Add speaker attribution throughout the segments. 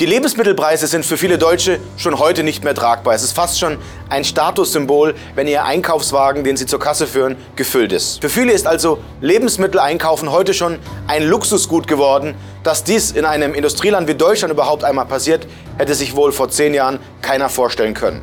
Speaker 1: Die Lebensmittelpreise sind für viele Deutsche schon heute nicht mehr tragbar. Es ist fast schon ein Statussymbol, wenn ihr Einkaufswagen, den sie zur Kasse führen, gefüllt ist. Für viele ist also Lebensmitteleinkaufen heute schon ein Luxusgut geworden. Dass dies in einem Industrieland wie Deutschland überhaupt einmal passiert, hätte sich wohl vor zehn Jahren keiner vorstellen können.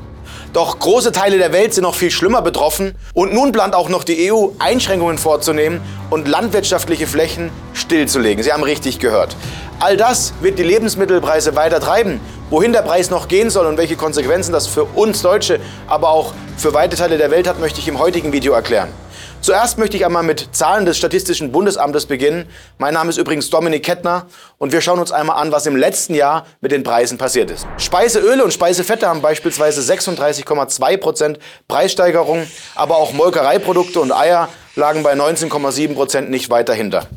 Speaker 1: Doch große Teile der Welt sind noch viel schlimmer betroffen und nun plant auch noch die EU Einschränkungen vorzunehmen und landwirtschaftliche Flächen stillzulegen. Sie haben richtig gehört. All das wird die Lebensmittelpreise weiter treiben. Wohin der Preis noch gehen soll und welche Konsequenzen das für uns Deutsche, aber auch für weite Teile der Welt hat, möchte ich im heutigen Video erklären. Zuerst möchte ich einmal mit Zahlen des Statistischen Bundesamtes beginnen. Mein Name ist übrigens Dominik Kettner und wir schauen uns einmal an, was im letzten Jahr mit den Preisen passiert ist. Speiseöle und Speisefette haben beispielsweise 36,2 Prozent Preissteigerung, aber auch Molkereiprodukte und Eier lagen bei 19,7 Prozent nicht weit dahinter.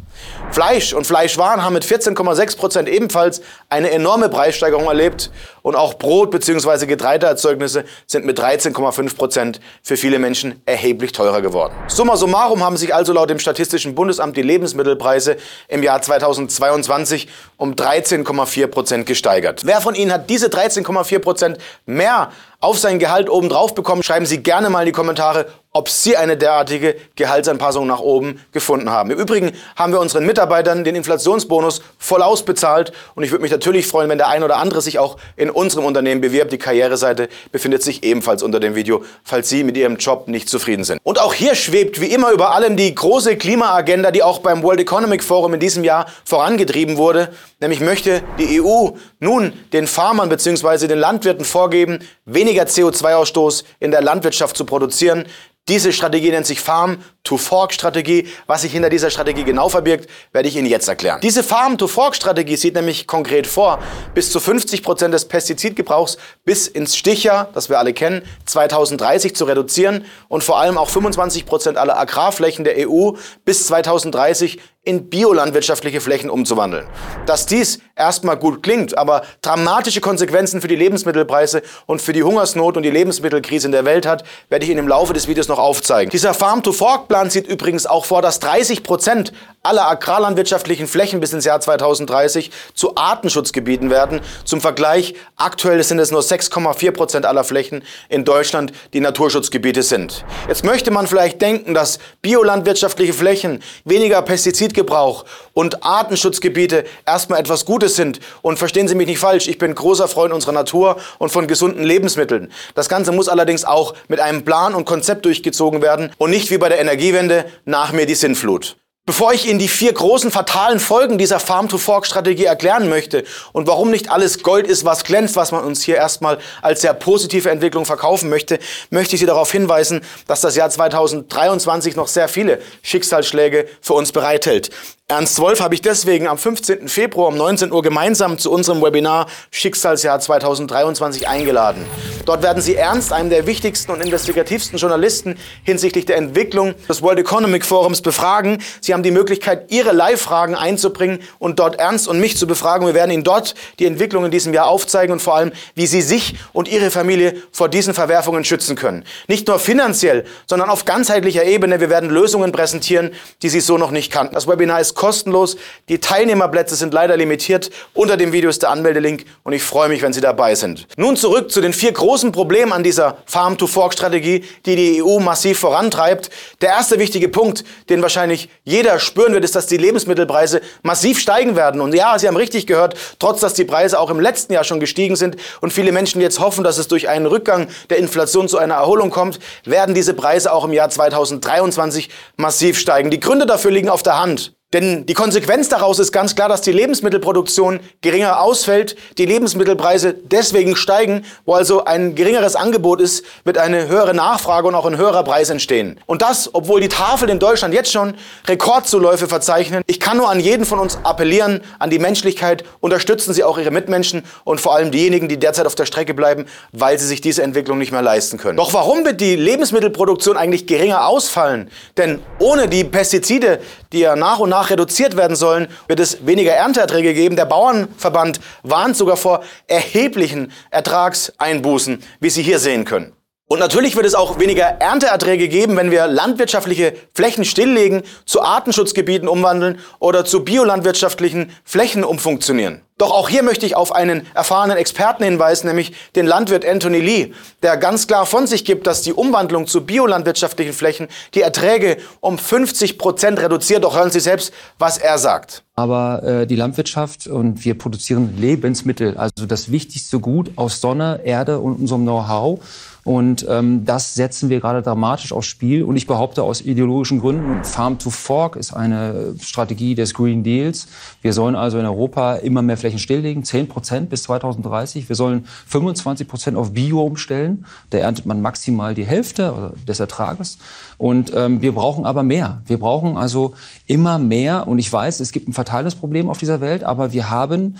Speaker 1: Fleisch und Fleischwaren haben mit 14,6 Prozent ebenfalls eine enorme Preissteigerung erlebt und auch Brot bzw. Getreideerzeugnisse sind mit 13,5 Prozent für viele Menschen erheblich teurer geworden. Summa summarum haben sich also laut dem Statistischen Bundesamt die Lebensmittelpreise im Jahr 2022 um 13,4 Prozent gesteigert. Wer von Ihnen hat diese 13,4 Prozent mehr auf sein Gehalt obendrauf bekommen? Schreiben Sie gerne mal in die Kommentare, ob Sie eine derartige Gehaltsanpassung nach oben gefunden haben. Im Übrigen haben wir unseren Mitarbeitern den Inflationsbonus voll ausbezahlt und ich würde mich natürlich freuen, wenn der ein oder andere sich auch in unserem Unternehmen bewirbt. Die Karriereseite befindet sich ebenfalls unter dem Video, falls Sie mit Ihrem Job nicht zufrieden sind. Und auch hier schwebt wie immer über allem die große Klimaagenda, die auch beim World Economic Forum in diesem Jahr vorangetrieben wurde. Nämlich möchte die EU nun den Farmern bzw. den Landwirten vorgeben, weniger CO2-Ausstoß in der Landwirtschaft zu produzieren. Diese Strategie nennt sich Farm-to-Fork-Strategie. Was sich hinter dieser Strategie genau verbirgt, werde ich Ihnen jetzt erklären. Diese Farm-to-Fork-Strategie sieht nämlich konkret vor, bis zu 50 Prozent des Pestizidgebrauchs bis ins Stichjahr, das wir alle kennen, 2030 zu reduzieren und vor allem auch 25 Prozent aller Agrarflächen der EU bis 2030 in biolandwirtschaftliche Flächen umzuwandeln. Dass dies erstmal gut klingt, aber dramatische Konsequenzen für die Lebensmittelpreise und für die Hungersnot und die Lebensmittelkrise in der Welt hat, werde ich Ihnen im Laufe des Videos noch aufzeigen. Dieser Farm-to-Fork-Plan sieht übrigens auch vor, dass 30 Prozent aller agrarlandwirtschaftlichen Flächen bis ins Jahr 2030 zu Artenschutzgebieten werden. Zum Vergleich, aktuell sind es nur 6,4 Prozent aller Flächen in Deutschland, die Naturschutzgebiete sind. Jetzt möchte man vielleicht denken, dass biolandwirtschaftliche Flächen weniger Pestizide Pestizidgebrauch und Artenschutzgebiete erstmal etwas Gutes sind. Und verstehen Sie mich nicht falsch, ich bin großer Freund unserer Natur und von gesunden Lebensmitteln. Das Ganze muss allerdings auch mit einem Plan und Konzept durchgezogen werden und nicht wie bei der Energiewende nach mir die Sinnflut. Bevor ich Ihnen die vier großen fatalen Folgen dieser Farm-to-Fork-Strategie erklären möchte und warum nicht alles Gold ist, was glänzt, was man uns hier erstmal als sehr positive Entwicklung verkaufen möchte, möchte ich Sie darauf hinweisen, dass das Jahr 2023 noch sehr viele Schicksalsschläge für uns bereithält. Ernst Wolf habe ich deswegen am 15. Februar um 19 Uhr gemeinsam zu unserem Webinar Schicksalsjahr 2023 eingeladen. Dort werden Sie Ernst, einem der wichtigsten und investigativsten Journalisten hinsichtlich der Entwicklung des World Economic Forums, befragen. Sie haben die Möglichkeit, Ihre Live-Fragen einzubringen und dort Ernst und mich zu befragen. Wir werden Ihnen dort die Entwicklung in diesem Jahr aufzeigen und vor allem, wie Sie sich und Ihre Familie vor diesen Verwerfungen schützen können. Nicht nur finanziell, sondern auf ganzheitlicher Ebene. Wir werden Lösungen präsentieren, die Sie so noch nicht kannten. Das Webinar ist kostenlos. Die Teilnehmerplätze sind leider limitiert. Unter dem Video ist der Anmeldelink und ich freue mich, wenn Sie dabei sind. Nun zurück zu den vier großen Problemen an dieser Farm-to-Fork-Strategie, die die EU massiv vorantreibt. Der erste wichtige Punkt, den wahrscheinlich jeder spüren wird, ist, dass die Lebensmittelpreise massiv steigen werden. Und ja, Sie haben richtig gehört, trotz dass die Preise auch im letzten Jahr schon gestiegen sind und viele Menschen jetzt hoffen, dass es durch einen Rückgang der Inflation zu einer Erholung kommt, werden diese Preise auch im Jahr 2023 massiv steigen. Die Gründe dafür liegen auf der Hand. Denn die Konsequenz daraus ist ganz klar, dass die Lebensmittelproduktion geringer ausfällt, die Lebensmittelpreise deswegen steigen, wo also ein geringeres Angebot ist, wird eine höhere Nachfrage und auch ein höherer Preis entstehen. Und das, obwohl die Tafeln in Deutschland jetzt schon Rekordzuläufe verzeichnen. Ich kann nur an jeden von uns appellieren, an die Menschlichkeit, unterstützen Sie auch Ihre Mitmenschen und vor allem diejenigen, die derzeit auf der Strecke bleiben, weil sie sich diese Entwicklung nicht mehr leisten können. Doch warum wird die Lebensmittelproduktion eigentlich geringer ausfallen? Denn ohne die Pestizide, die ja nach und nach reduziert werden sollen, wird es weniger Ernteerträge geben. Der Bauernverband warnt sogar vor erheblichen Ertragseinbußen, wie Sie hier sehen können. Und natürlich wird es auch weniger Ernteerträge geben, wenn wir landwirtschaftliche Flächen stilllegen, zu Artenschutzgebieten umwandeln oder zu biolandwirtschaftlichen Flächen umfunktionieren. Doch auch hier möchte ich auf einen erfahrenen Experten hinweisen, nämlich den Landwirt Anthony Lee, der ganz klar von sich gibt, dass die Umwandlung zu biolandwirtschaftlichen Flächen die Erträge um 50 Prozent reduziert. Doch hören Sie selbst, was er sagt.
Speaker 2: Aber äh, die Landwirtschaft und wir produzieren Lebensmittel, also das wichtigste Gut aus Sonne, Erde und unserem Know-how. Und ähm, das setzen wir gerade dramatisch aufs Spiel. Und ich behaupte aus ideologischen Gründen, Farm to Fork ist eine Strategie des Green Deals. Wir sollen also in Europa immer mehr Flächen stilllegen, 10 Prozent bis 2030. Wir sollen 25 Prozent auf Bio umstellen. Da erntet man maximal die Hälfte des Ertrages. Und ähm, wir brauchen aber mehr. Wir brauchen also immer mehr. Und ich weiß, es gibt ein Verteilungsproblem auf dieser Welt, aber wir haben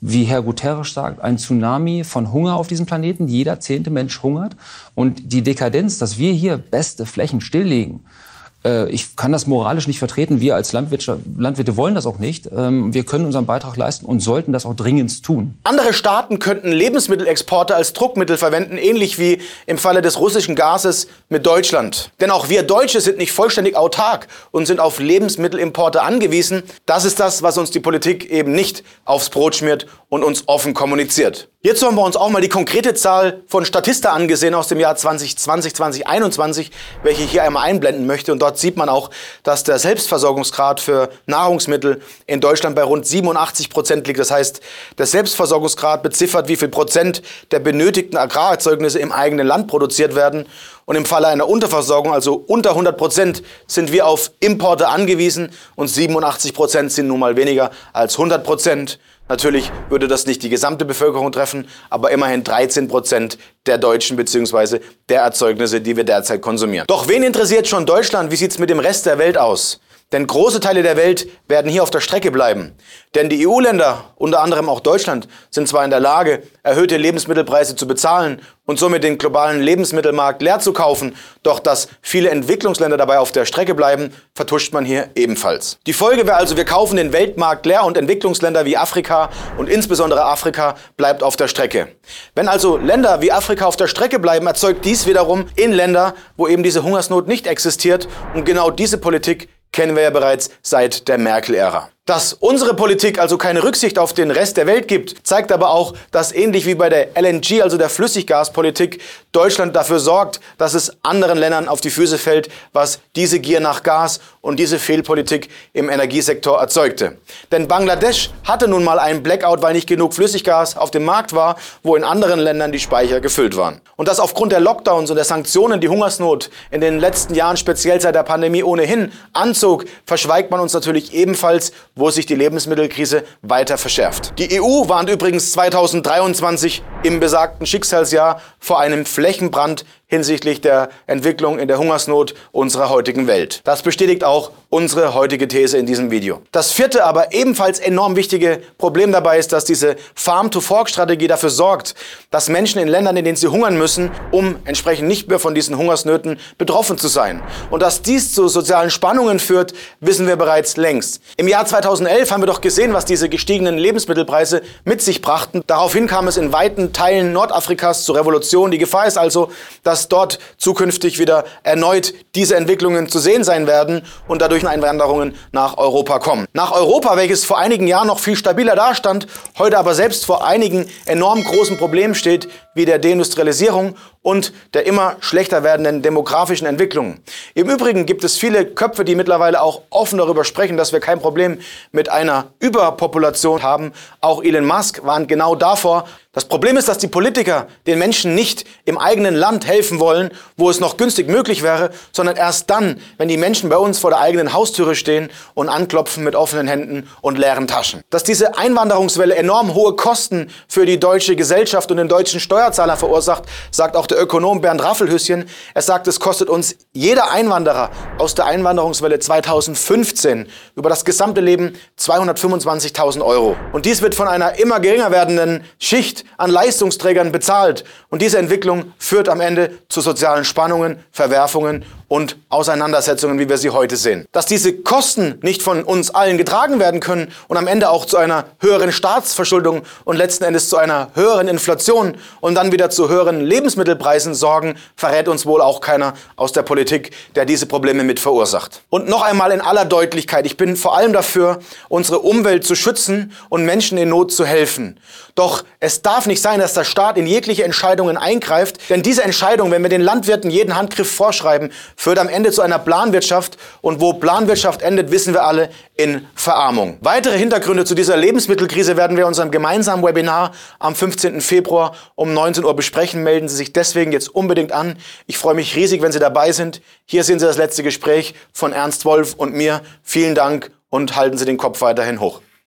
Speaker 2: wie Herr Guterres sagt, ein Tsunami von Hunger auf diesem Planeten. Jeder zehnte Mensch hungert. Und die Dekadenz, dass wir hier beste Flächen stilllegen, ich kann das moralisch nicht vertreten. Wir als Landwirte, Landwirte wollen das auch nicht. Ähm, wir können unseren Beitrag leisten und sollten das auch dringend tun.
Speaker 1: Andere Staaten könnten Lebensmittelexporte als Druckmittel verwenden, ähnlich wie im Falle des russischen Gases mit Deutschland. Denn auch wir Deutsche sind nicht vollständig autark und sind auf Lebensmittelimporte angewiesen. Das ist das, was uns die Politik eben nicht aufs Brot schmiert und uns offen kommuniziert. Jetzt haben wir uns auch mal die konkrete Zahl von Statista angesehen aus dem Jahr 2020, 2021, welche ich hier einmal einblenden möchte. Und dort sieht man auch, dass der Selbstversorgungsgrad für Nahrungsmittel in Deutschland bei rund 87 Prozent liegt. Das heißt, der Selbstversorgungsgrad beziffert, wie viel Prozent der benötigten Agrarerzeugnisse im eigenen Land produziert werden. Und im Falle einer Unterversorgung, also unter 100 Prozent, sind wir auf Importe angewiesen und 87 Prozent sind nun mal weniger als 100 Prozent. Natürlich würde das nicht die gesamte Bevölkerung treffen, aber immerhin 13 Prozent der Deutschen bzw. der Erzeugnisse, die wir derzeit konsumieren. Doch wen interessiert schon Deutschland? Wie sieht es mit dem Rest der Welt aus? Denn große Teile der Welt werden hier auf der Strecke bleiben. Denn die EU-Länder, unter anderem auch Deutschland, sind zwar in der Lage, erhöhte Lebensmittelpreise zu bezahlen und somit den globalen Lebensmittelmarkt leer zu kaufen, doch dass viele Entwicklungsländer dabei auf der Strecke bleiben, vertuscht man hier ebenfalls. Die Folge wäre also, wir kaufen den Weltmarkt leer und Entwicklungsländer wie Afrika und insbesondere Afrika bleibt auf der Strecke. Wenn also Länder wie Afrika auf der Strecke bleiben, erzeugt dies wiederum in Länder, wo eben diese Hungersnot nicht existiert und genau diese Politik kennen wir ja bereits seit der Merkel-Ära. Dass unsere Politik also keine Rücksicht auf den Rest der Welt gibt, zeigt aber auch, dass ähnlich wie bei der LNG, also der Flüssiggaspolitik, Deutschland dafür sorgt, dass es anderen Ländern auf die Füße fällt, was diese Gier nach Gas und diese Fehlpolitik im Energiesektor erzeugte. Denn Bangladesch hatte nun mal einen Blackout, weil nicht genug Flüssiggas auf dem Markt war, wo in anderen Ländern die Speicher gefüllt waren. Und dass aufgrund der Lockdowns und der Sanktionen die Hungersnot in den letzten Jahren, speziell seit der Pandemie ohnehin, anzog, verschweigt man uns natürlich ebenfalls, wo sich die Lebensmittelkrise weiter verschärft. Die EU warnt übrigens 2023 im besagten Schicksalsjahr vor einem Flächenbrand hinsichtlich der Entwicklung in der Hungersnot unserer heutigen Welt. Das bestätigt auch unsere heutige These in diesem Video. Das vierte, aber ebenfalls enorm wichtige Problem dabei ist, dass diese Farm-to-Fork-Strategie dafür sorgt, dass Menschen in Ländern, in denen sie hungern müssen, um entsprechend nicht mehr von diesen Hungersnöten betroffen zu sein. Und dass dies zu sozialen Spannungen führt, wissen wir bereits längst. Im Jahr 2011 haben wir doch gesehen, was diese gestiegenen Lebensmittelpreise mit sich brachten. Daraufhin kam es in weiten Teilen Nordafrikas zur Revolution. Die Gefahr ist also, dass dass dort zukünftig wieder erneut diese Entwicklungen zu sehen sein werden und dadurch Einwanderungen nach Europa kommen. Nach Europa, welches vor einigen Jahren noch viel stabiler dastand, heute aber selbst vor einigen enorm großen Problemen steht, wie der Deindustrialisierung und der immer schlechter werdenden demografischen Entwicklung. Im Übrigen gibt es viele Köpfe, die mittlerweile auch offen darüber sprechen, dass wir kein Problem mit einer Überpopulation haben. Auch Elon Musk warnt genau davor. Das Problem ist, dass die Politiker den Menschen nicht im eigenen Land helfen wollen, wo es noch günstig möglich wäre, sondern erst dann, wenn die Menschen bei uns vor der eigenen Haustüre stehen und anklopfen mit offenen Händen und leeren Taschen. Dass diese Einwanderungswelle enorm hohe Kosten für die deutsche Gesellschaft und den deutschen Steuerzahler verursacht, sagt auch der Ökonom Bernd Raffelhüsschen. Er sagt, es kostet uns jeder Einwanderer aus der Einwanderungswelle 2015 über das gesamte Leben 225.000 Euro. Und dies wird von einer immer geringer werdenden Schicht an Leistungsträgern bezahlt. Und diese Entwicklung führt am Ende zu sozialen Spannungen, Verwerfungen und Auseinandersetzungen, wie wir sie heute sehen. Dass diese Kosten nicht von uns allen getragen werden können und am Ende auch zu einer höheren Staatsverschuldung und letzten Endes zu einer höheren Inflation und dann wieder zu höheren Lebensmittelpreisen sorgen, verrät uns wohl auch keiner aus der Politik, der diese Probleme mit verursacht. Und noch einmal in aller Deutlichkeit, ich bin vor allem dafür, unsere Umwelt zu schützen und Menschen in Not zu helfen. Doch es darf nicht sein, dass der Staat in jegliche Entscheidungen eingreift, denn diese Entscheidung, wenn wir den Landwirten jeden Handgriff vorschreiben, führt am Ende zu einer Planwirtschaft und wo Planwirtschaft endet, wissen wir alle, in Verarmung. Weitere Hintergründe zu dieser Lebensmittelkrise werden wir in unserem gemeinsamen Webinar am 15. Februar um 19 Uhr besprechen. Melden Sie sich deswegen jetzt unbedingt an. Ich freue mich riesig, wenn Sie dabei sind. Hier sehen Sie das letzte Gespräch von Ernst Wolf und mir. Vielen Dank und halten Sie den Kopf weiterhin hoch.